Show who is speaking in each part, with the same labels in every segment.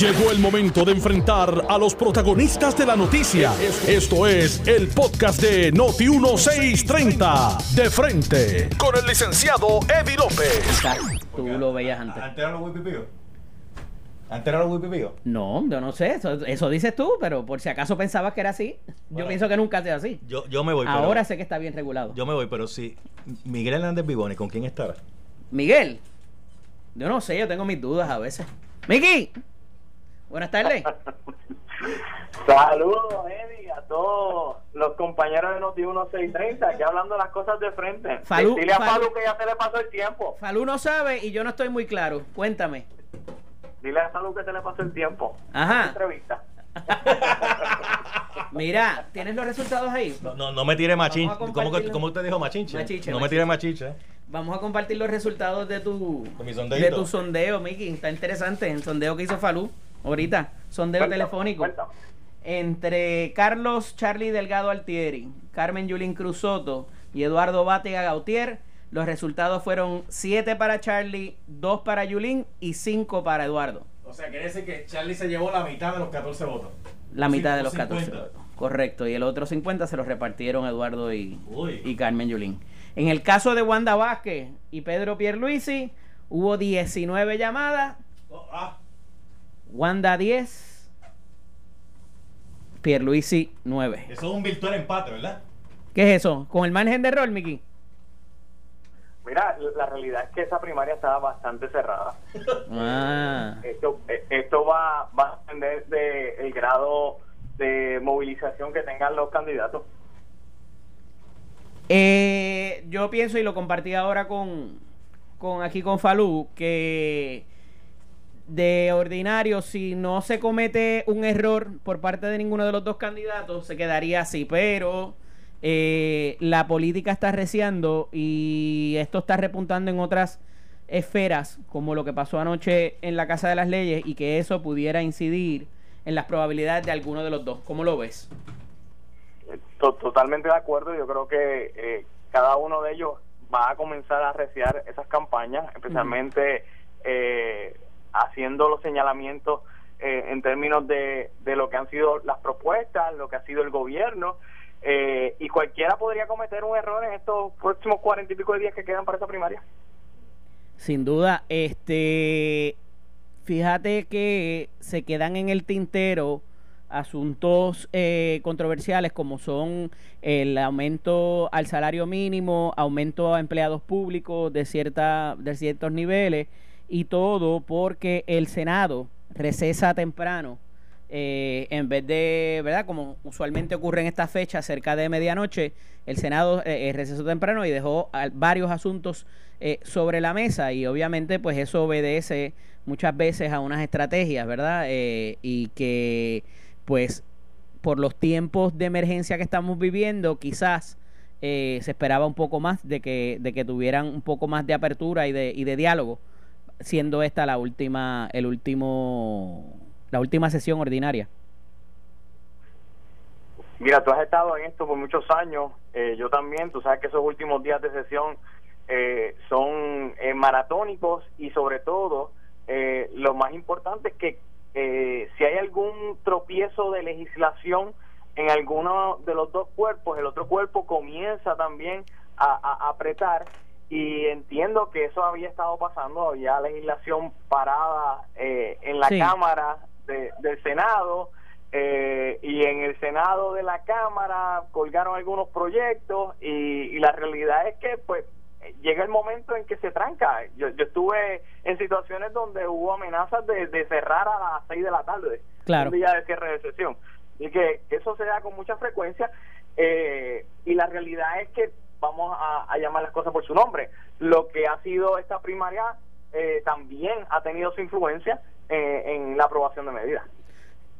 Speaker 1: Llegó el momento de enfrentar a los protagonistas de la noticia. Esto es el podcast de Noti 1630. De frente con el licenciado Eddie López.
Speaker 2: Tú lo veías antes.
Speaker 3: ¿Antes era los wipipíos? ¿Antes era los wipipíos?
Speaker 2: No, yo no sé, eso, eso dices tú, pero por si acaso pensabas que era así, yo
Speaker 3: Bueno.
Speaker 2: pienso que nunca ha sido así.
Speaker 3: Yo, yo me voy, pero...
Speaker 2: Ahora sé que está bien regulado.
Speaker 3: Yo me voy, pero si Miguel Hernández Vivoni, ¿con quién estará?
Speaker 2: Miguel, yo no sé, yo tengo mis dudas a veces. Miki, buenas tardes.
Speaker 4: Saludos, Eddie, a todos los compañeros de Noti 1630, aquí hablando las cosas de frente.
Speaker 2: Falú-
Speaker 4: Dile a
Speaker 2: Falú-
Speaker 4: Falú que ya se le pasó el tiempo.
Speaker 2: Falú no sabe y yo no estoy muy claro. Cuéntame.
Speaker 4: Dile a Falú que se le pasó el tiempo.
Speaker 2: Ajá.
Speaker 4: Entrevista.
Speaker 2: Mira, ¿tienes los resultados ahí?
Speaker 3: No, no, no me tire machinche. ¿Cómo, cómo usted dijo machinche?
Speaker 2: Machiche,
Speaker 3: no
Speaker 2: machiche.
Speaker 3: me tire machinche.
Speaker 2: Vamos a compartir los resultados de tu
Speaker 3: De mi sondeíto.
Speaker 2: de tu sondeo, Miki. Está interesante el sondeo que hizo Falú ahorita. Sondeo
Speaker 4: Cuéntame,
Speaker 2: telefónico.
Speaker 4: cuéntame.
Speaker 2: entre Carlos Charlie Delgado Altieri, Carmen Yulín Cruz Soto y Eduardo Bátega Gautier, los resultados fueron 7 para Charlie, 2 para Yulín y 5 para Eduardo.
Speaker 3: O sea, quiere decir que Charlie se llevó la mitad de los 14 votos.
Speaker 2: La mitad de los
Speaker 3: 50.
Speaker 2: 14 votos. Correcto. Y el otro 50 se los repartieron Eduardo y, y Carmen Yulín. En el caso de Wanda Vázquez y Pedro Pierluisi, hubo 19 llamadas.
Speaker 3: Oh, ah,
Speaker 2: Wanda 10, Pierluisi 9.
Speaker 3: eso es un virtual empate, ¿verdad?
Speaker 2: ¿Qué es eso? ¿Con el margen de error, Miki?
Speaker 4: Mira, la realidad es que esa primaria estaba bastante cerrada.
Speaker 2: Ah.
Speaker 4: Esto, eh, esto va, va a depender del grado de movilización que tengan los candidatos.
Speaker 2: Eh, yo pienso, y lo compartí ahora con, con aquí con Falú, que de ordinario, si no se comete un error por parte de ninguno de los dos candidatos, se quedaría así. Pero eh, la política está reciando y esto está repuntando en otras esferas, como lo que pasó anoche en la Casa de las Leyes, y que eso pudiera incidir en las probabilidades de alguno de los dos. ¿Cómo lo ves?
Speaker 4: To- Totalmente de acuerdo. Yo creo que eh, cada uno de ellos va a comenzar a arreciar esas campañas, especialmente eh, haciendo los señalamientos eh, en términos de, de lo que han sido las propuestas, lo que ha sido el gobierno. eh, y cualquiera podría cometer un error en estos próximos cuarenta y pico de días que quedan para esa primaria.
Speaker 2: Sin duda, este, fíjate que se quedan en el tintero asuntos eh, controversiales como son el aumento al salario mínimo, aumento a empleados públicos de cierta de ciertos niveles y todo porque el Senado recesa temprano eh, en vez de, ¿verdad? Como usualmente ocurre en esta fecha, cerca de medianoche, el Senado eh, eh, recesó temprano y dejó varios asuntos eh, sobre la mesa y obviamente pues eso obedece muchas veces a unas estrategias, ¿verdad? Eh, y que pues por los tiempos de emergencia que estamos viviendo, quizás se esperaba un poco más de que, de que tuvieran un poco más de apertura y de, y de diálogo, siendo esta la última, el último, la última sesión ordinaria.
Speaker 4: Mira, tú has estado en esto por muchos años, eh, yo también, tú sabes que esos últimos días de sesión eh, son eh, maratónicos y sobre todo eh, lo más importante es que eh, si hay algún tropiezo de legislación en alguno de los dos cuerpos, el otro cuerpo comienza también a, a- a apretar y entiendo que eso había estado pasando, había legislación parada eh, en la
Speaker 2: Sí.
Speaker 4: Cámara de- del Senado eh, y en el Senado de la Cámara colgaron algunos proyectos y, y la realidad es que pues llega el momento en que se tranca. Yo, yo estuve en situaciones donde hubo amenazas de, de cerrar a las 6 de la tarde,
Speaker 2: Claro.
Speaker 4: un día de cierre de sesión. Y que eso se da con mucha frecuencia eh, y la realidad es que vamos a, a llamar las cosas por su nombre. Lo que ha sido esta primaria eh, también ha tenido su influencia eh, en la aprobación de medidas.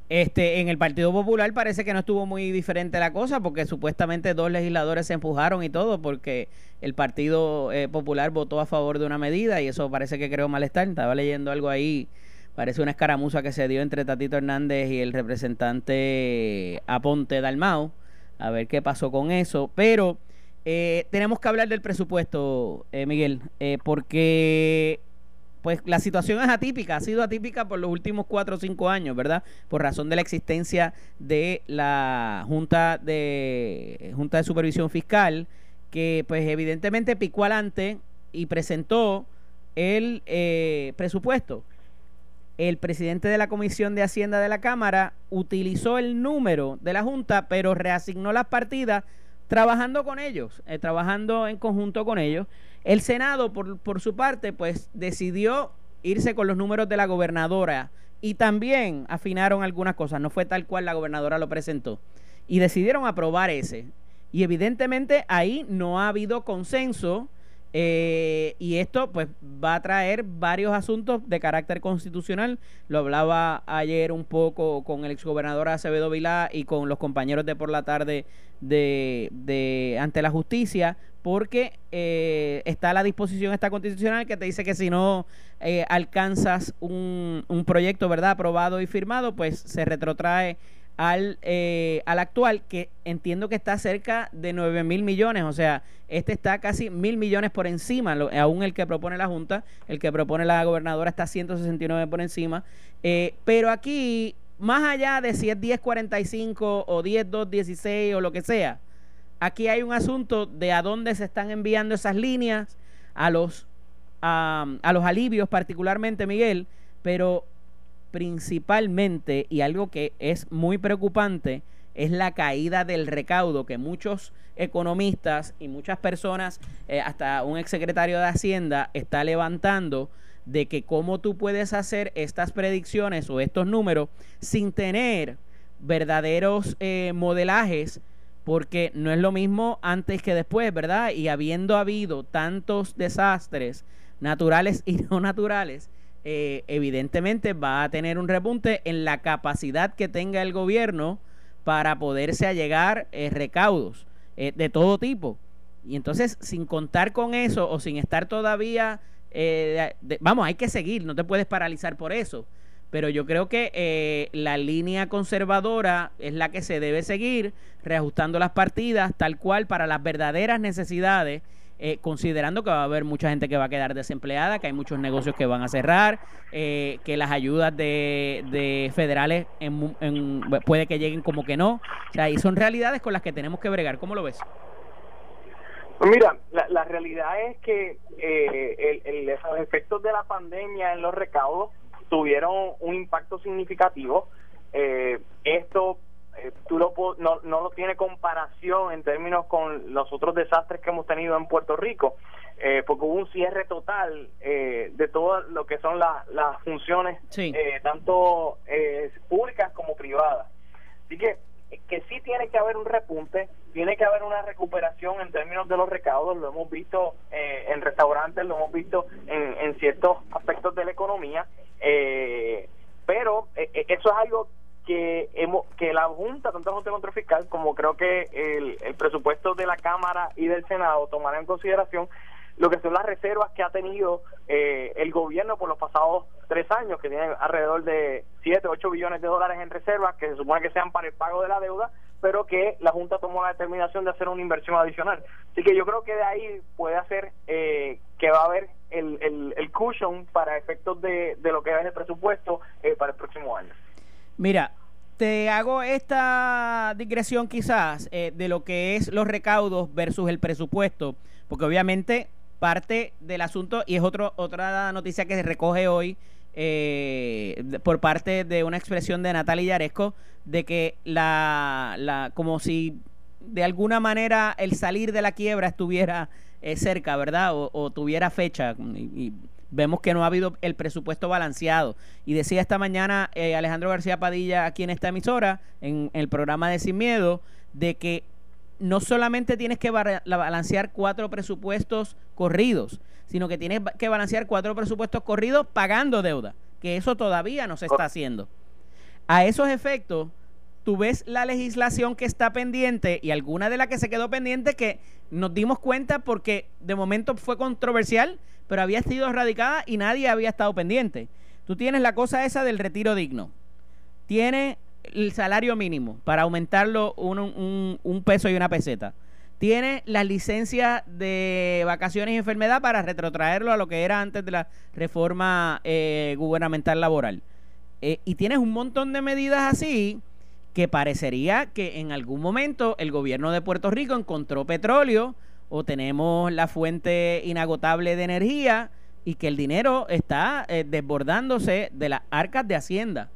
Speaker 2: Este, en el Partido Popular parece que no estuvo muy diferente la cosa porque supuestamente dos legisladores se empujaron y todo porque el Partido eh, Popular votó a favor de una medida y eso parece que creó malestar. Estaba leyendo algo ahí, parece una escaramuza que se dio entre Tatito Hernández y el representante Aponte Dalmao. A ver qué pasó con eso. Pero eh, tenemos que hablar del presupuesto, eh, Miguel, eh, porque pues la situación es atípica, ha sido atípica por los últimos cuatro o cinco años, ¿verdad? Por razón de la existencia de la Junta de Junta de Supervisión Fiscal, que pues evidentemente picó adelante y presentó el eh, presupuesto. El presidente de la Comisión de Hacienda de la Cámara utilizó el número de la Junta, pero reasignó las partidas trabajando con ellos, eh, trabajando en conjunto con ellos. El Senado, por, por su parte, pues decidió irse con los números de la gobernadora y también afinaron algunas cosas. No fue tal cual la gobernadora lo presentó. Y decidieron aprobar ese. Y evidentemente ahí no ha habido consenso eh, y esto pues va a traer varios asuntos de carácter constitucional. Lo hablaba ayer un poco con el exgobernador Acevedo Vilá y con los compañeros de por la tarde de, de ante la justicia, porque eh, está la disposición esta constitucional que te dice que si no eh, alcanzas un, un proyecto verdad aprobado y firmado, pues se retrotrae al, eh, al actual, que entiendo que está cerca de 9 mil millones, o sea, este está casi mil millones por encima, aún el que propone la Junta, el que propone la gobernadora está 169 por encima, eh, pero aquí, más allá de si es 1045 o 10216 o lo que sea, aquí hay un asunto de a dónde se están enviando esas líneas, a los, a los alivios particularmente, Miguel, pero principalmente, y algo que es muy preocupante, es la caída del recaudo que muchos economistas y muchas personas, eh, hasta un exsecretario de Hacienda, está levantando de que cómo tú puedes hacer estas predicciones o estos números sin tener verdaderos eh, modelajes, porque no es lo mismo antes que después, ¿verdad? Y habiendo habido tantos desastres naturales y no naturales, eh, evidentemente va a tener un repunte en la capacidad que tenga el gobierno para poderse allegar eh, recaudos eh, de todo tipo. Y entonces, sin contar con eso o sin estar todavía, vamos, hay que seguir, no te puedes paralizar por eso. Pero yo creo que la línea conservadora es la que se debe seguir, reajustando las partidas tal cual para las verdaderas necesidades eh, considerando que va a haber mucha gente que va a quedar desempleada, que hay muchos negocios que van a cerrar, eh, que las ayudas de, federales puede que lleguen como que no. O sea, y son realidades con las que tenemos que bregar. ¿Cómo lo ves?
Speaker 4: Pues mira, la, realidad es que eh, el, los efectos de la pandemia en los recaudos tuvieron un impacto significativo. esto eh, tú lo, no, no lo tiene comparación en términos con los otros desastres que hemos tenido en Puerto Rico, eh, porque hubo un cierre total eh, de todo lo que son las funciones, tanto públicas como privadas. Así que que sí tiene que haber un repunte, tiene que haber una recuperación en términos de los recaudos, lo hemos visto en restaurantes, lo hemos visto en, ciertos aspectos de la economía, pero eso es algo que hemos, que la Junta, tanto la Junta de Control Fiscal como creo que el, el presupuesto de la Cámara y del Senado tomará en consideración lo que son las reservas que ha tenido eh, el gobierno por los pasados tres años, que tiene alrededor de 7, 8 billones de dólares en reservas, que se supone que sean para el pago de la deuda, pero que la Junta tomó la determinación de hacer una inversión adicional. Así que yo creo que de ahí puede hacer eh, que va a haber el, el, el cushion para efectos de, de lo que es el presupuesto eh, para el próximo año.
Speaker 2: Mira, te hago esta digresión quizás eh, de lo que es los recaudos versus el presupuesto, porque obviamente parte del asunto, y es otro, otra noticia que se recoge hoy eh, por parte de una expresión de Natalia Yaresco, de que la, la como si de alguna manera el salir de la quiebra estuviera eh, cerca, ¿verdad? O, tuviera fecha. y vemos que no ha habido el presupuesto balanceado. Y decía esta mañana eh, Alejandro García Padilla aquí en esta emisora, en, el programa de Sin Miedo, de que no solamente tienes que balancear cuatro presupuestos corridos, sino que tienes que balancear cuatro presupuestos corridos pagando deuda, que eso todavía no se está haciendo. A esos efectos, tú ves la legislación que está pendiente y alguna de las que se quedó pendiente que nos dimos cuenta porque de momento fue controversial pero había sido erradicada y nadie había estado pendiente. Tú tienes la cosa esa del retiro digno. Tiene el salario mínimo para aumentarlo un, un, peso y una peseta. tiene las licencias de vacaciones y enfermedad para retrotraerlo a lo que era antes de la reforma eh, gubernamental laboral. Eh, y tienes un montón de medidas así que parecería que en algún momento el gobierno de Puerto Rico encontró petróleo o tenemos la fuente inagotable de energía y que el dinero está eh, desbordándose de las arcas de Hacienda.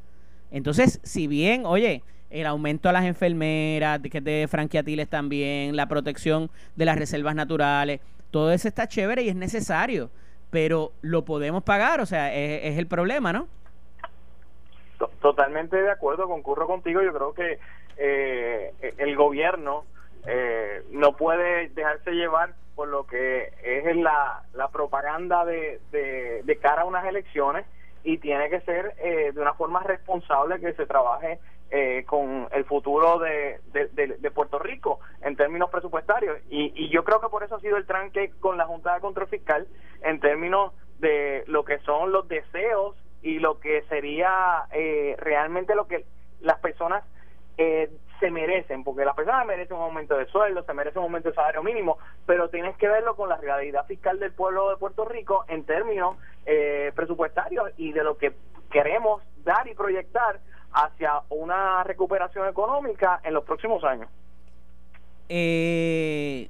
Speaker 2: Entonces, si bien, oye, el aumento a las enfermeras, que de franquiatiles también, la protección de las reservas naturales, todo eso está chévere y es necesario, pero lo podemos pagar, o sea, es, el problema, ¿no?
Speaker 4: Totalmente de acuerdo, concurro contigo, yo creo que eh, el gobierno eh, no puede dejarse llevar por lo que es la, la propaganda de, de, cara a unas elecciones y tiene que ser eh, de una forma responsable que se trabaje eh, con el futuro de, de, Puerto Rico en términos presupuestarios. Y, y yo creo que por eso ha sido el tranque con la Junta de Control Fiscal en términos de lo que son los deseos y lo que sería eh, realmente lo que las personas eh, se merecen, porque las personas merecen un aumento de sueldo, se merecen un aumento de salario mínimo, pero tienes que verlo con la realidad fiscal del pueblo de Puerto Rico en términos eh, presupuestarios y de lo que queremos dar y proyectar hacia una recuperación económica en los próximos años.
Speaker 2: Eh,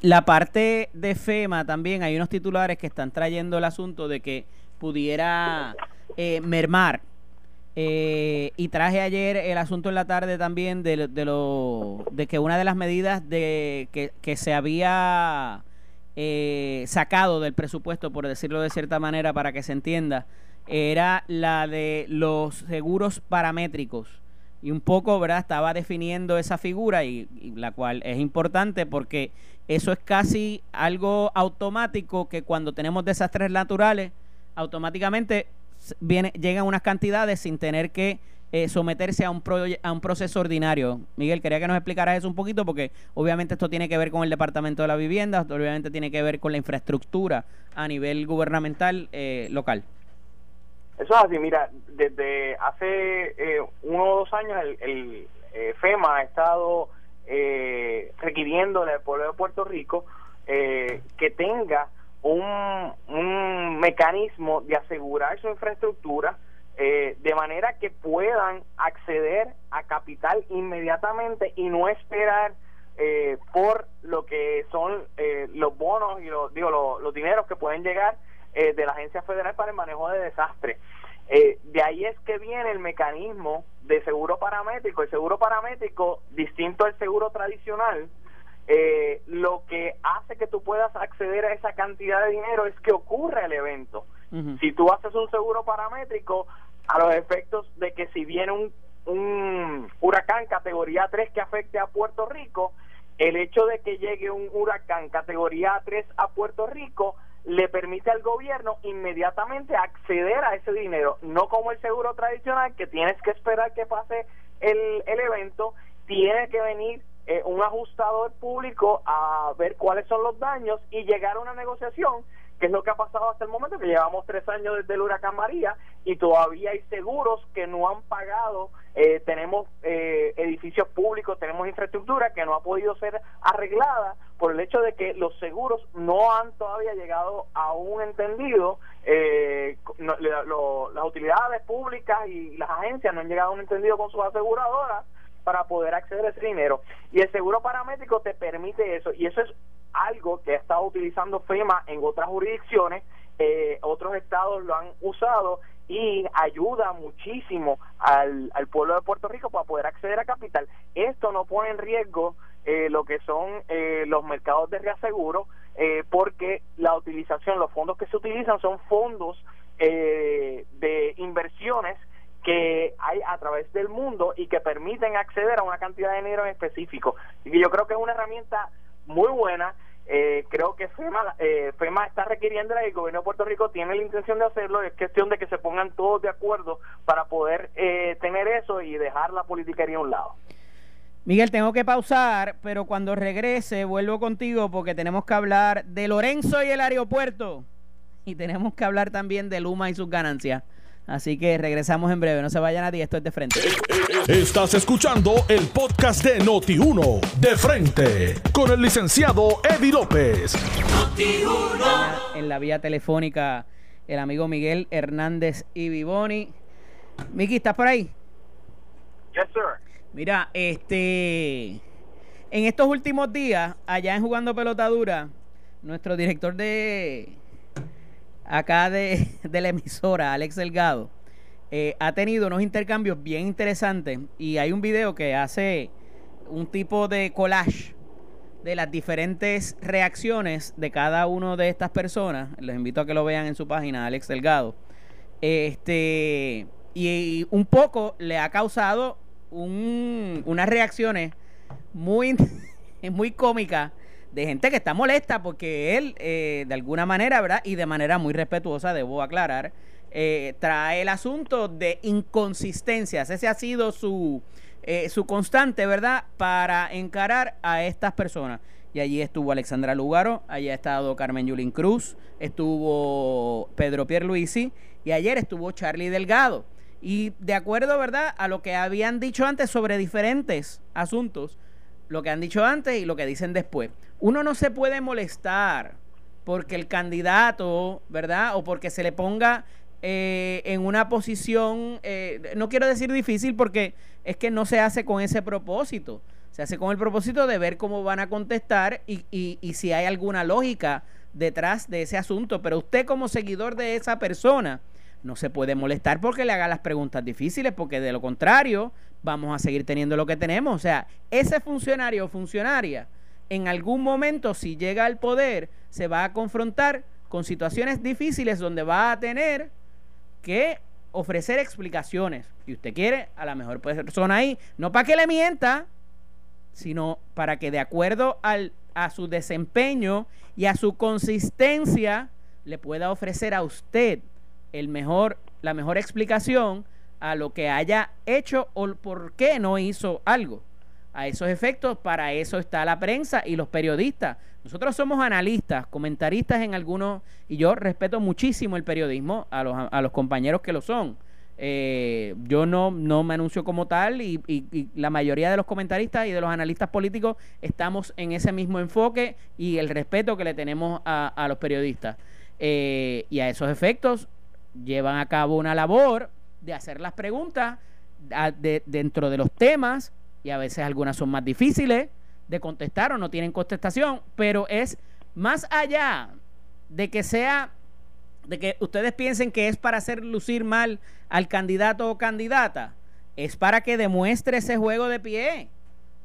Speaker 2: la parte de FEMA también, hay unos titulares que están trayendo el asunto de que pudiera eh, mermar. Eh, y traje ayer el asunto en la tarde también de, de, lo, de que una de las medidas de que, que se había eh, sacado del presupuesto, por decirlo de cierta manera, para que se entienda, era la de los seguros paramétricos. Y un poco, ¿verdad? Estaba definiendo esa figura y, la cual es importante porque eso es casi algo automático que cuando tenemos desastres naturales, automáticamente viene, llegan unas cantidades sin tener que eh, someterse a un, a un proceso ordinario. Miguel, quería que nos explicaras eso un poquito porque obviamente esto tiene que ver con el Departamento de la Vivienda, obviamente tiene que ver con la infraestructura a nivel gubernamental eh, local.
Speaker 4: Eso es así, mira, desde hace eh, uno o dos años el, eh, FEMA ha estado eh, requiriéndole al pueblo de Puerto Rico eh, que tenga un, un mecanismo de asegurar su infraestructura de manera que puedan acceder a capital inmediatamente y no esperar por lo que son los bonos y los, digo, los, los dineros que pueden llegar eh, de la Agencia Federal para el Manejo de Desastres. Eh, de ahí es que viene el mecanismo de seguro paramétrico. El seguro paramétrico, distinto al seguro tradicional, eh, lo que hace que tú puedas acceder a esa cantidad de dinero es que ocurre el evento. Si tú haces un seguro paramétrico, a los efectos de que si viene un, un huracán categoría 3 que afecte a Puerto Rico, el hecho de que llegue un huracán categoría 3 a Puerto Rico le permite al gobierno inmediatamente acceder a ese dinero, no como el seguro tradicional que tienes que esperar que pase el, el evento, tiene que venir eh, un ajustador público a ver cuáles son los daños y llegar a una negociación que es lo que ha pasado hasta el momento, que llevamos tres años desde el huracán María y todavía hay seguros que no han pagado, eh, tenemos eh, edificios públicos, tenemos infraestructura que no ha podido ser arreglada por el hecho de que los seguros no han todavía llegado a un entendido, eh, las utilidades públicas y las agencias no han llegado a un entendido con sus aseguradoras para poder acceder a ese dinero. Y el seguro paramétrico te permite eso, y eso es algo que ha estado utilizando FEMA en otras jurisdicciones, eh, otros estados lo han usado y ayuda muchísimo al, pueblo de Puerto Rico para poder acceder a capital. Esto no pone en riesgo eh, lo que son eh, los mercados de reaseguro porque la utilización, los fondos que se utilizan son fondos de inversiones que hay a través del mundo y que permiten acceder a una cantidad de dinero en específico. Y yo creo que es una herramienta muy buena. Eh, creo que FEMA, eh, FEMA está requiriendo y el gobierno de Puerto Rico tiene la intención de hacerlo. Es cuestión de que se pongan todos de acuerdo para poder eh, tener eso y dejar la politiquería a un lado.
Speaker 2: Miguel, tengo que pausar, pero cuando regrese vuelvo contigo porque tenemos que hablar de Lorenzo y el aeropuerto y tenemos que hablar también de Luma y sus ganancias. Así que regresamos en breve. No se vayan a ti, esto es de frente.
Speaker 1: Estás escuchando el podcast de Noti1, de frente, con el licenciado Eddie López.
Speaker 2: En la vía telefónica, el amigo Miguel Hernández y Vivoni. Miki, ¿estás por ahí?
Speaker 4: Yes, sir.
Speaker 2: Mira, este. En estos últimos días, allá en Jugando Pelotadura, nuestro director de. Acá de, de la emisora, Alex Delgado, eh, ha tenido unos intercambios bien interesantes. Y hay un video que hace un tipo de collage de las diferentes reacciones de cada una de estas personas. Les invito a que lo vean en su página, Alex Delgado. Este. Y, un poco le ha causado un, unas reacciones muy, muy cómicas de gente que está molesta porque él, eh, de alguna manera, ¿verdad? Y de manera muy respetuosa, debo aclarar, eh, trae el asunto de inconsistencias. Ese ha sido su, eh, su constante, ¿verdad? Para encarar a estas personas. Y allí estuvo Alexandra Lugaro, allí ha estado Carmen Yulín Cruz, estuvo Pedro Pierluisi y ayer estuvo Charlie Delgado. Y de acuerdo, ¿verdad?, a lo que habían dicho antes sobre diferentes asuntos, lo que han dicho antes y lo que dicen después. Uno no se puede molestar porque el candidato, ¿verdad? O porque se le ponga eh, en una posición, eh, no quiero decir difícil porque es que no se hace con ese propósito. Se hace con el propósito de ver cómo van a contestar y, y, y si hay alguna lógica detrás de ese asunto. Pero usted como seguidor de esa persona no se puede molestar porque le haga las preguntas difíciles, porque de lo contrario vamos a seguir teniendo lo que tenemos. O sea, ese funcionario o funcionaria en algún momento, si llega al poder, se va a confrontar con situaciones difíciles donde va a tener que ofrecer explicaciones. Y usted quiere a la mejor persona ahí, no para que le mienta, sino para que de acuerdo al, a su desempeño y a su consistencia le pueda ofrecer a usted el mejor, la mejor explicación a lo que haya hecho o por qué no hizo algo. A esos efectos, para eso está la prensa y los periodistas. Nosotros somos analistas, comentaristas en algunos, y yo respeto muchísimo el periodismo, a los, compañeros que lo son. Eh, yo no, me anuncio como tal y, la mayoría de los comentaristas y de los analistas políticos estamos en ese mismo enfoque y el respeto que le tenemos a, los periodistas. Eh, y a esos efectos llevan a cabo una labor de hacer las preguntas dentro de los temas y a veces algunas son más difíciles de contestar o no tienen contestación, pero es más allá de que sea de que ustedes piensen que es para hacer lucir mal al candidato o candidata, es para que demuestre ese juego de pie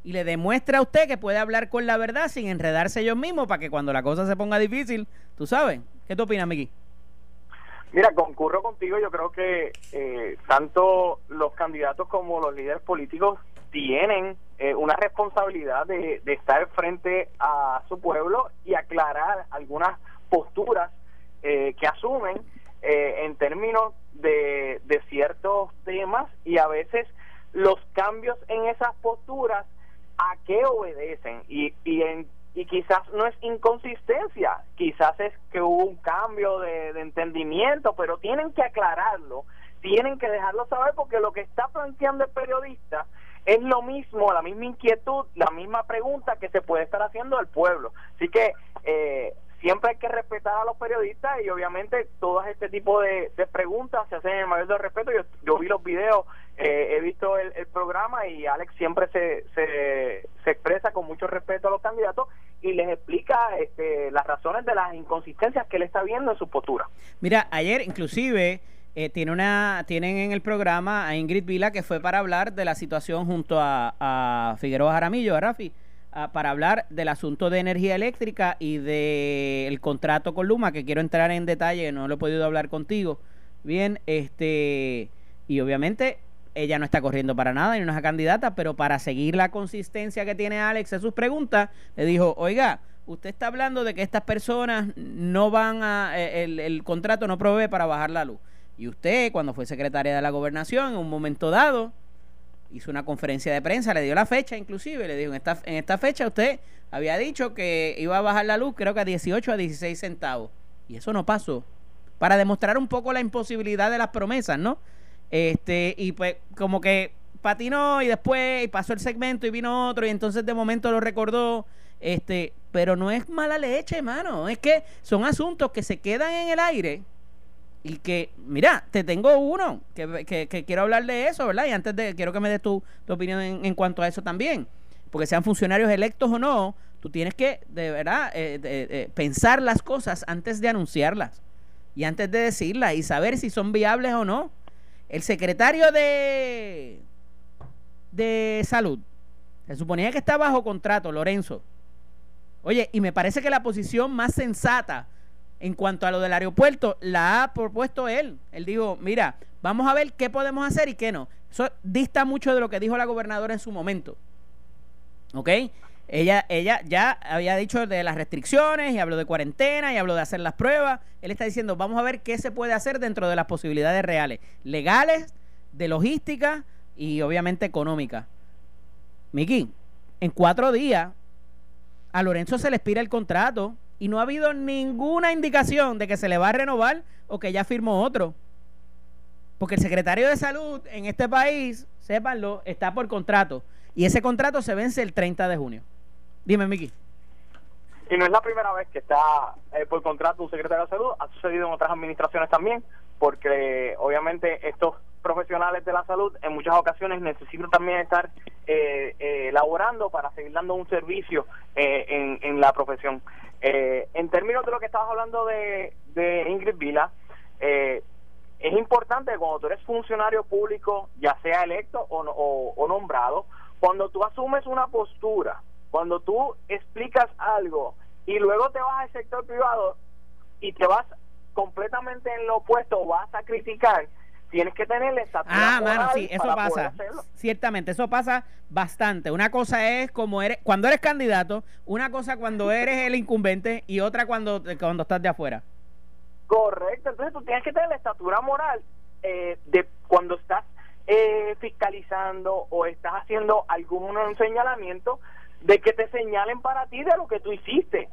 Speaker 2: y le demuestre a usted que puede hablar con la verdad sin enredarse ellos mismos para que cuando la cosa se ponga difícil, tú sabes. ¿Qué tú opinas, Miki?
Speaker 4: Mira, concurro contigo, yo creo que eh, tanto los candidatos como los líderes políticos tienen eh, una responsabilidad de, de, estar frente a su pueblo y aclarar algunas posturas eh, que asumen eh, en términos de, de ciertos temas y a veces los cambios en esas posturas a qué obedecen y, y en y quizás no es inconsistencia, quizás es que hubo un cambio de, de, entendimiento, pero tienen que aclararlo, tienen que dejarlo saber porque lo que está planteando el periodista es lo mismo, la misma inquietud, la misma pregunta que se puede estar haciendo al pueblo. Así que eh, siempre hay que respetar a los periodistas y obviamente todo este tipo de, preguntas se hacen en el mayor de respeto. Yo, yo vi los videos, eh, he visto el, el, programa y Alex siempre se, se, se, expresa con mucho respeto a los candidatos y les explica este, las razones de las inconsistencias que él está viendo en su postura.
Speaker 2: Mira, ayer inclusive... Eh, tiene una, tienen en el programa a Ingrid Vila que fue para hablar de la situación junto a, Figueroa Jaramillo, a Rafi, uh, para hablar del asunto de energía eléctrica y del de contrato con Luma, que quiero entrar en detalle, no lo he podido hablar contigo. Bien, este, y obviamente ella no está corriendo para nada y no es candidata, pero para seguir la consistencia que tiene Alex en sus preguntas, le dijo, oiga, usted está hablando de que estas personas no van a, eh, el, el contrato no provee para bajar la luz. Y usted, cuando fue secretaria de la gobernación, en un momento dado, hizo una conferencia de prensa, le dio la fecha inclusive, le dijo, en esta, en esta fecha usted había dicho que iba a bajar la luz creo que a 18 a 16 centavos. Y eso no pasó. para demostrar un poco la imposibilidad de las promesas, ¿no? Este, y pues como que patinó y después pasó el segmento y vino otro y entonces de momento lo recordó. Este, pero no es mala leche, hermano. Es que son asuntos que se quedan en el aire y que, mira, te tengo uno que, que, quiero hablar de eso, ¿verdad? Y antes de, quiero que me des tu, opinión en, cuanto a eso también. Porque sean funcionarios electos o no, tú tienes que, de verdad, eh, eh, pensar las cosas antes de anunciarlas y antes de decirlas y saber si son viables o no. El secretario de, de salud se suponía que está bajo contrato, Lorenzo. Oye, y me parece que la posición más sensata en cuanto a lo del aeropuerto, la ha propuesto él. Él dijo, mira, vamos a ver qué podemos hacer y qué no. Eso dista mucho de lo que dijo la gobernadora en su momento. ¿Ok? Ella, ella ya había dicho de las restricciones y habló de cuarentena y habló de hacer las pruebas. Él está diciendo, vamos a ver qué se puede hacer dentro de las posibilidades reales, legales, de logística y obviamente económica. Miki, en cuatro días a Lorenzo se le expira el contrato y no ha habido ninguna indicación de que se le va a renovar o que ya firmó otro. Porque el secretario de salud en este país, sépanlo, está por contrato. Y ese contrato se vence el 30 de junio. Dime, Miki.
Speaker 4: Y no es la primera vez que está eh, por contrato un secretario de salud, ha sucedido en otras administraciones también, porque obviamente estos profesionales de la salud en muchas ocasiones necesitan también estar eh, eh, laborando para seguir dando un servicio eh, en, la profesión. Eh, en términos de lo que estabas hablando de, de Ingrid Vila, es importante cuando tú eres funcionario público, ya sea electo o, o, nombrado, cuando tú asumes una postura, cuando tú explicas algo y luego te vas al sector privado y te vas completamente en lo opuesto, vas a criticar, tienes que tener la
Speaker 2: Ah, mano, sí, eso pasa. Ciertamente, eso pasa bastante. Una cosa es como eres cuando eres candidato, una cosa cuando eres el incumbente y otra cuando, cuando estás de afuera.
Speaker 4: Correcto, entonces tú tienes que tener la estatura moral eh, de cuando estás eh, fiscalizando o estás haciendo algún señalamiento de que te señalen para ti de lo que tú hiciste.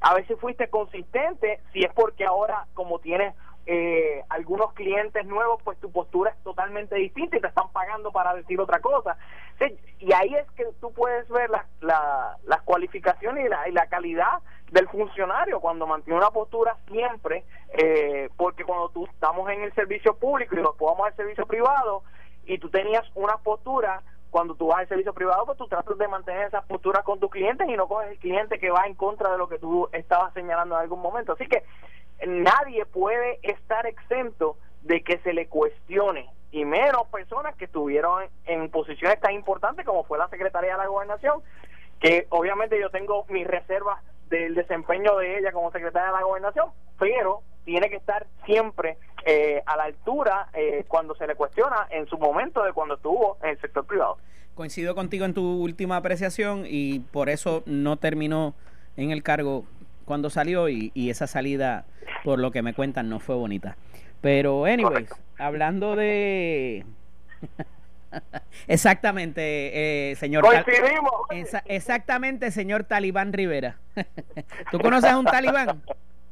Speaker 4: A ver si fuiste consistente, si es porque ahora como tienes eh, algunos clientes nuevos, pues tu postura es totalmente distinta y te están pagando para decir otra cosa. y ahí es que tú puedes ver la, las cualificaciones y la, y la calidad del funcionario cuando mantiene una postura siempre, eh, porque cuando tú estamos en el servicio público y nos podamos al servicio privado y tú tenías una postura cuando tú vas al servicio privado, pues tú tratas de mantener esa postura con tus clientes y no con el cliente que va en contra de lo que tú estabas señalando en algún momento. Así que nadie puede estar exento de que se le cuestione y menos personas que estuvieron en, posiciones tan importantes como fue la Secretaría de la Gobernación, que obviamente yo tengo mis reservas del desempeño de ella como secretaria de la Gobernación, pero tiene que estar siempre eh, a la altura eh, cuando se le cuestiona en su momento de cuando estuvo en el sector privado.
Speaker 2: Coincido contigo en tu última apreciación y por eso no terminó en el cargo cuando salió y, esa salida, por lo que me cuentan, no fue bonita. Pero, anyways, hablando de... exactamente, eh, señor. exactamente, señor Talibán Rivera. ¿Tú conoces a un talibán?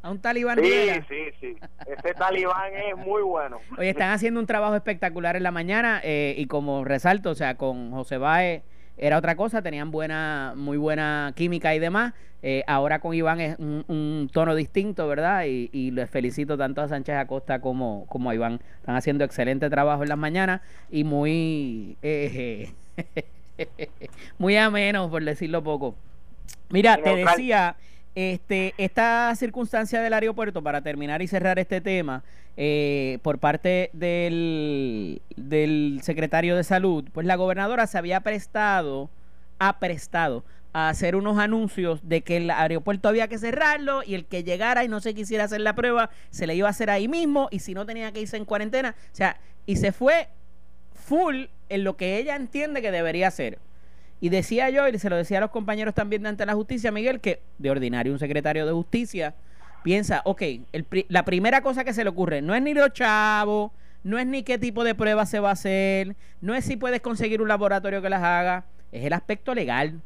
Speaker 2: A un talibán
Speaker 4: sí, Sí, sí, Ese talibán es muy bueno.
Speaker 2: Oye, están haciendo un trabajo espectacular en la mañana eh, y como resalto, o sea, con José Baez era otra cosa, tenían buena, muy buena química y demás. Eh, ahora con Iván es un, tono distinto, ¿verdad? Y, les felicito tanto a Sánchez Acosta como, como a Iván. Están haciendo excelente trabajo en las mañanas y muy, eh, muy ameno, por decirlo poco. Mira, te decía este, esta circunstancia del aeropuerto, para terminar y cerrar este tema, eh, por parte del, del secretario de salud, pues la gobernadora se había prestado, ha prestado a hacer unos anuncios de que el aeropuerto había que cerrarlo y el que llegara y no se quisiera hacer la prueba se le iba a hacer ahí mismo y si no tenía que irse en cuarentena, o sea, y se fue full en lo que ella entiende que debería hacer. Y decía yo, y se lo decía a los compañeros también de ante la justicia, Miguel, que de ordinario un secretario de justicia piensa, ok, la primera cosa que se le ocurre no es ni los chavos, no es ni qué tipo de prueba se va a hacer, no es si puedes conseguir un laboratorio que las haga, es el aspecto legal.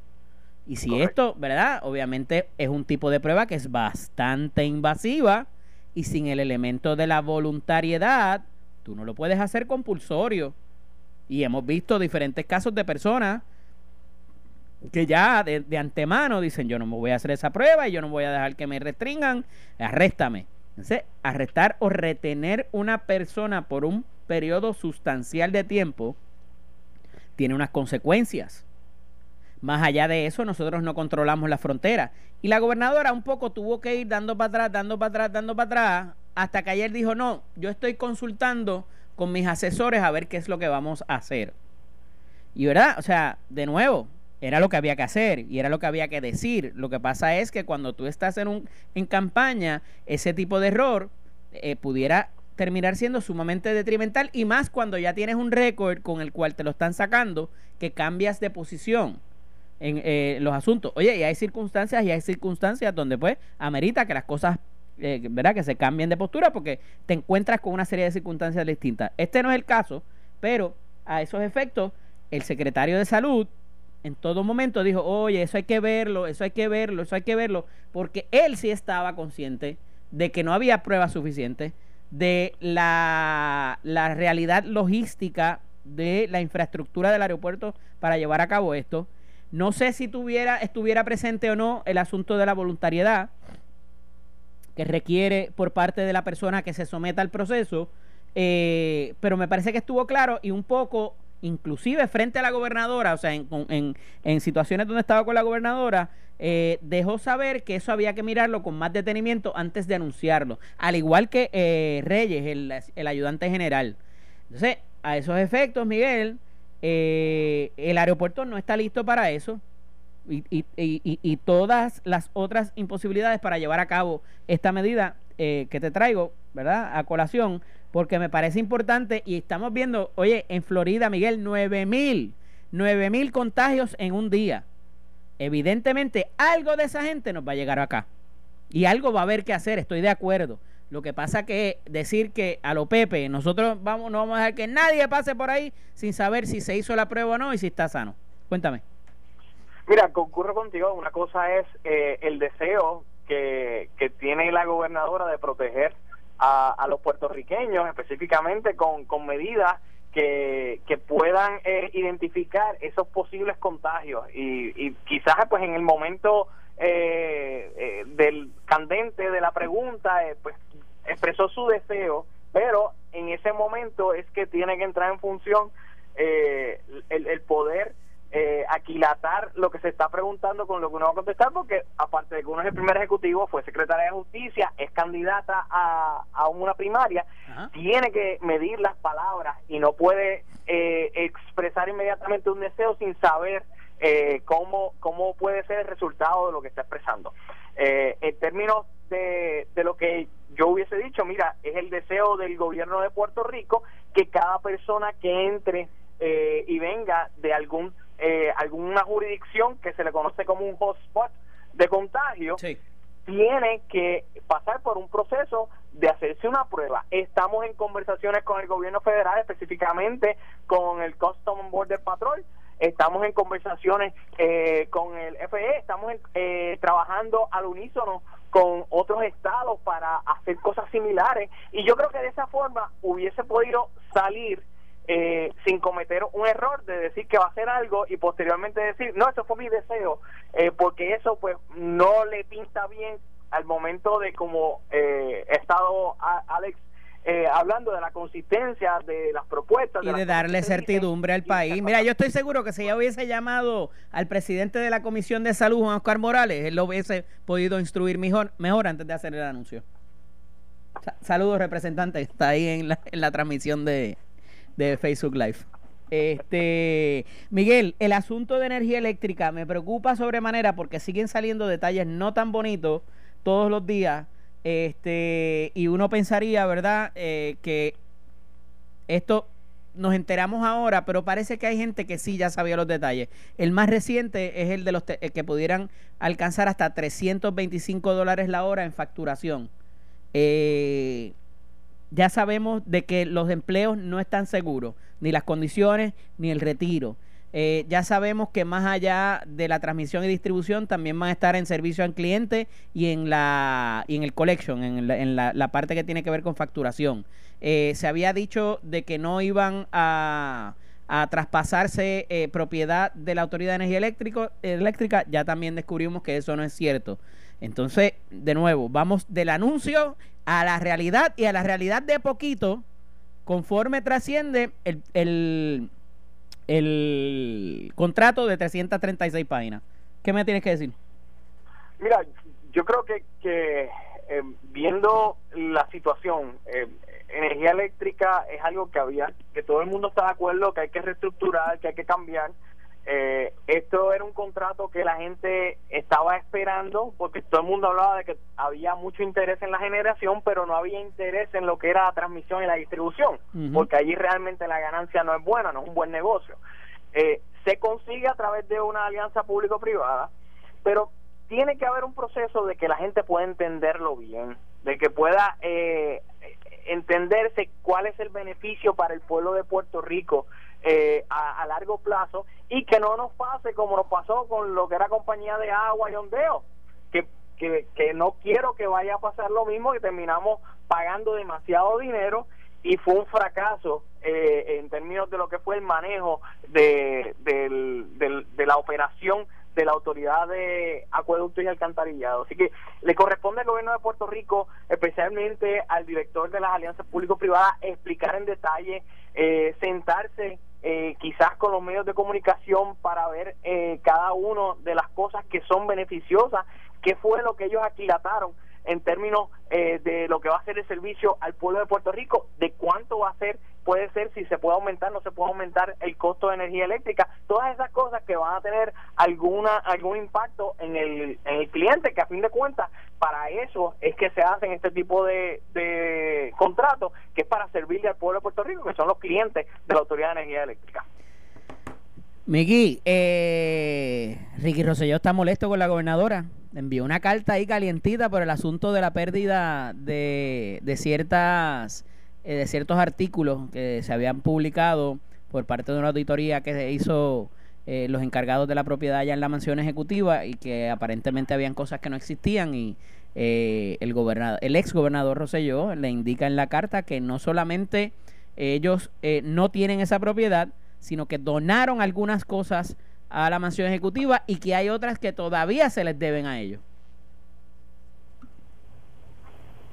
Speaker 2: Y si esto, ¿verdad? Obviamente es un tipo de prueba que es bastante invasiva Y sin el elemento de la voluntariedad, tú no lo puedes hacer compulsorio. Y hemos visto diferentes casos de personas que ya de, antemano dicen yo no me voy a hacer esa prueba y yo no voy a dejar que me restringan, arréstame. Entonces, arrestar o retener una persona por un periodo sustancial de tiempo tiene unas consecuencias. Más allá de eso, nosotros no controlamos la frontera. Y la gobernadora un poco tuvo que ir dando para atrás, dando para atrás, dando para atrás, hasta que ayer dijo, no, yo estoy consultando con mis asesores a ver qué es lo que vamos a hacer. Y verdad, o sea, de nuevo, era lo que había que hacer y era lo que había que decir. Lo que pasa es que cuando tú estás en, un, en campaña, ese tipo de error eh, pudiera terminar siendo sumamente detrimental y más cuando ya tienes un récord con el cual te lo están sacando, que cambias de posición en eh, los asuntos. Oye, y hay circunstancias y hay circunstancias donde pues amerita que las cosas, eh, ¿verdad? Que se cambien de postura porque te encuentras con una serie de circunstancias distintas. Este no es el caso, pero a esos efectos, el secretario de salud en todo momento dijo, oye, eso hay que verlo, eso hay que verlo, eso hay que verlo, porque él sí estaba consciente de que no había pruebas suficientes, de la, la realidad logística de la infraestructura del aeropuerto para llevar a cabo esto. No sé si tuviera, estuviera presente o no el asunto de la voluntariedad que requiere por parte de la persona que se someta al proceso, eh, pero me parece que estuvo claro y un poco, inclusive frente a la gobernadora, o sea, en, en, situaciones donde estaba con la gobernadora, eh, dejó saber que eso había que mirarlo con más detenimiento antes de anunciarlo, al igual que eh, Reyes, el, el, ayudante general. Entonces, a esos efectos, Miguel, eh, el aeropuerto no está listo para eso. Y, y, y, y, todas las otras imposibilidades para llevar a cabo esta medida eh, que te traigo, ¿verdad? A colación, porque me parece importante y estamos viendo, oye, en Florida, Miguel, 9 mil, 9 mil contagios en un día evidentemente algo de esa gente nos va a llegar acá. Y algo va a haber que hacer, estoy de acuerdo. Lo que pasa que decir que a lo Pepe, nosotros vamos, no vamos a dejar que nadie pase por ahí sin saber si se hizo la prueba o no y si está sano. Cuéntame.
Speaker 4: Mira, concurro contigo. Una cosa es eh, el deseo que, que tiene la gobernadora de proteger a, a los puertorriqueños, específicamente con, con medidas que, que puedan eh, identificar esos posibles contagios. Y, y quizás pues en el momento eh, eh, del candente de la pregunta eh, pues expresó su deseo pero en ese momento es que tiene que entrar en función eh, el, el poder eh, aquilatar lo que se está preguntando con lo que uno va a contestar, porque aparte de que uno es el primer ejecutivo, fue secretaria de justicia, es candidata a, a una primaria, Ajá. tiene que medir las palabras y no puede eh, expresar inmediatamente un deseo sin saber eh, cómo, cómo puede ser el resultado de lo que está expresando. Eh, en términos de, de lo que yo hubiese dicho, mira, es el deseo del gobierno de Puerto Rico que cada persona que entre eh, y venga de algún alguna jurisdicción que se le conoce como un hotspot de contagio, sí. tiene que pasar por un proceso de hacerse una prueba. Estamos en conversaciones con el gobierno federal, específicamente con el Custom Border Patrol, estamos en conversaciones eh, con el FE, estamos en, eh, trabajando al unísono con otros estados para hacer cosas similares y yo creo que de esa forma hubiese podido salir eh, sin cometer un error de decir que va a hacer algo y posteriormente decir, no, eso fue mi deseo, eh, porque eso pues no le pinta bien al momento de como eh, he estado a, Alex eh, hablando de la consistencia de las propuestas.
Speaker 2: Y de, de darle certidumbre al país. Mira, yo estoy seguro que si ya hubiese llamado al presidente de la Comisión de Salud, Juan Oscar Morales, él lo hubiese podido instruir mejor, mejor antes de hacer el anuncio. Saludos, representante, está ahí en la, en la transmisión de, de Facebook Live. Este, Miguel, el asunto de energía eléctrica me preocupa sobremanera porque siguen saliendo detalles no tan bonitos todos los días. Este, y uno pensaría, ¿verdad?, eh, que esto nos enteramos ahora, pero parece que hay gente que sí ya sabía los detalles. El más reciente es el de los que pudieran alcanzar hasta 325 dólares la hora en facturación. Eh, ya sabemos de que los empleos no están seguros, ni las condiciones, ni el retiro. Eh, ya sabemos que más allá de la transmisión y distribución, también van a estar en servicio al cliente y en la y en el collection, en la, en la, parte que tiene que ver con facturación. Eh, se había dicho de que no iban a, a traspasarse eh, propiedad de la Autoridad de Energía Eléctrico, Eléctrica, ya también descubrimos que eso no es cierto. Entonces, de nuevo, vamos del anuncio a la realidad y a la realidad de poquito, conforme trasciende el, el, el contrato de 336 páginas. ¿Qué me tienes que decir?
Speaker 4: Mira, yo creo que, que eh, viendo la situación, eh, energía eléctrica es algo que había, que todo el mundo está de acuerdo, que hay que reestructurar, que hay que cambiar. Eh, esto era un contrato que la gente estaba esperando porque todo el mundo hablaba de que había mucho interés en la generación, pero no había interés en lo que era la transmisión y la distribución, porque allí realmente la ganancia no es buena, no es un buen negocio. Eh, se consigue a través de una alianza público-privada, pero tiene que haber un proceso de que la gente pueda entenderlo bien, de que pueda eh, entenderse cuál es el beneficio para el pueblo de Puerto Rico eh, a, largo plazo y que no nos pase como nos pasó con lo que era compañía de agua y ondeo, que, que, que no quiero que vaya a pasar lo mismo y terminamos pagando demasiado dinero y fue un fracaso eh, en términos de lo que fue el manejo de, del- de la operación de la autoridad de acueductos y alcantarillado. Así que le corresponde al gobierno de Puerto Rico, especialmente al director de las alianzas público-privadas, explicar en detalle, eh, sentarse eh, quizás con los medios de comunicación para ver eh, cada uno de las cosas que son beneficiosas, qué fue lo que ellos aquilataron en términos eh, de lo que va a ser el servicio al pueblo de Puerto Rico, de cuánto va a ser, puede ser, si se puede aumentar, no se puede aumentar el costo de energía eléctrica, todas esas cosas que van a tener alguna algún impacto en el, en el cliente, que a fin de cuentas, para eso es que se hacen este tipo de, de contratos, que es para servirle al pueblo de Puerto Rico, que son los clientes de la Autoridad de Energía Eléctrica.
Speaker 2: Miki, eh, Ricky Rosselló está molesto con la gobernadora. Envió una carta ahí calientita por el asunto de la pérdida de, de ciertas eh, de ciertos artículos que se habían publicado por parte de una auditoría que se hizo eh, los encargados de la propiedad allá en la mansión ejecutiva y que aparentemente habían cosas que no existían y eh, el gobernador, el ex gobernador Rosselló le indica en la carta que no solamente ellos eh, no tienen esa propiedad, sino que donaron algunas cosas a la mansión ejecutiva y que hay otras que todavía se les deben a ellos.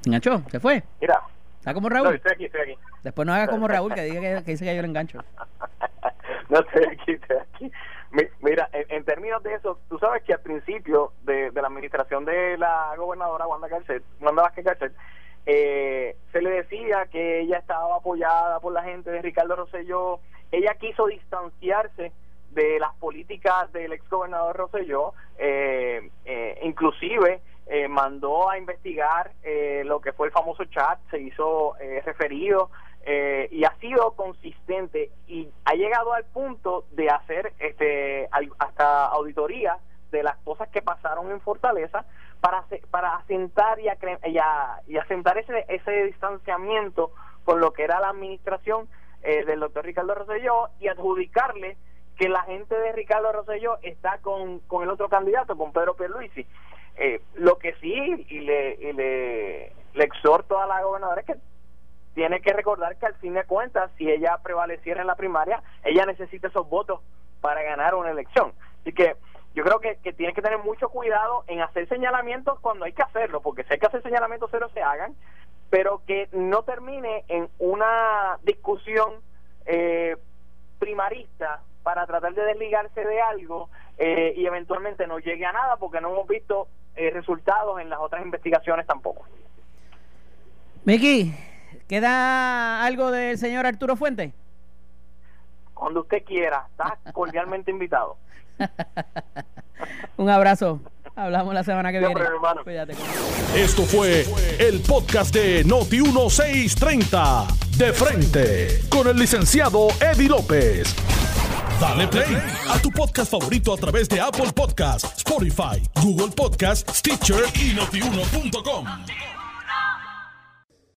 Speaker 2: Enganchó, se fue.
Speaker 4: Mira,
Speaker 2: Está como
Speaker 4: no,
Speaker 2: Raúl.
Speaker 4: estoy aquí, estoy aquí.
Speaker 2: Después no haga como Raúl que diga que, que dice que yo le engancho.
Speaker 4: no estoy aquí, estoy aquí. Mi- Mira, en, en términos de eso, tú sabes que al principio de, de la administración de la gobernadora Wanda Garcet, Wanda Vázquez Garcet, eh, se le decía que ella estaba apoyada por la gente de Ricardo Rosselló. Ella quiso distanciarse de las políticas del ex gobernador Rosselló, eh, eh, inclusive eh, mandó a investigar eh, lo que fue el famoso chat, se hizo eh, referido eh, y ha sido consistente y ha llegado al punto de hacer este hasta auditoría de las cosas que pasaron en Fortaleza para para asentar y, acre- y asentar ese ese distanciamiento con lo que era la administración eh, del doctor Ricardo Rosselló y adjudicarle que la gente de Ricardo Rosselló está con, con el otro candidato, con Pedro Pierluisi. Eh, lo que sí, y le, y le, le exhorto a la gobernadora es que tiene que recordar que al fin de cuentas, si ella prevaleciera en la primaria, ella necesita esos votos para ganar una elección. Así que yo creo que, que tiene que tener mucho cuidado en hacer señalamientos cuando hay que hacerlo, porque si hay que hacer señalamientos cero se hagan, pero que no termine en una discusión eh, primarista para tratar de desligarse de algo eh, y eventualmente no llegue a nada porque no hemos visto eh, resultados en las otras investigaciones tampoco.
Speaker 2: Miki, ¿queda algo del señor Arturo Fuente?
Speaker 4: Cuando usted quiera, está cordialmente invitado.
Speaker 2: Un abrazo. Hablamos la semana que
Speaker 4: Siempre,
Speaker 2: viene.
Speaker 4: hermano.
Speaker 2: Cuídate.
Speaker 1: Esto fue el podcast de Noti1630. De frente. Con el licenciado Eddie López. Dale play a tu podcast favorito a través de Apple Podcasts, Spotify, Google Podcasts, Stitcher y notiuno.com.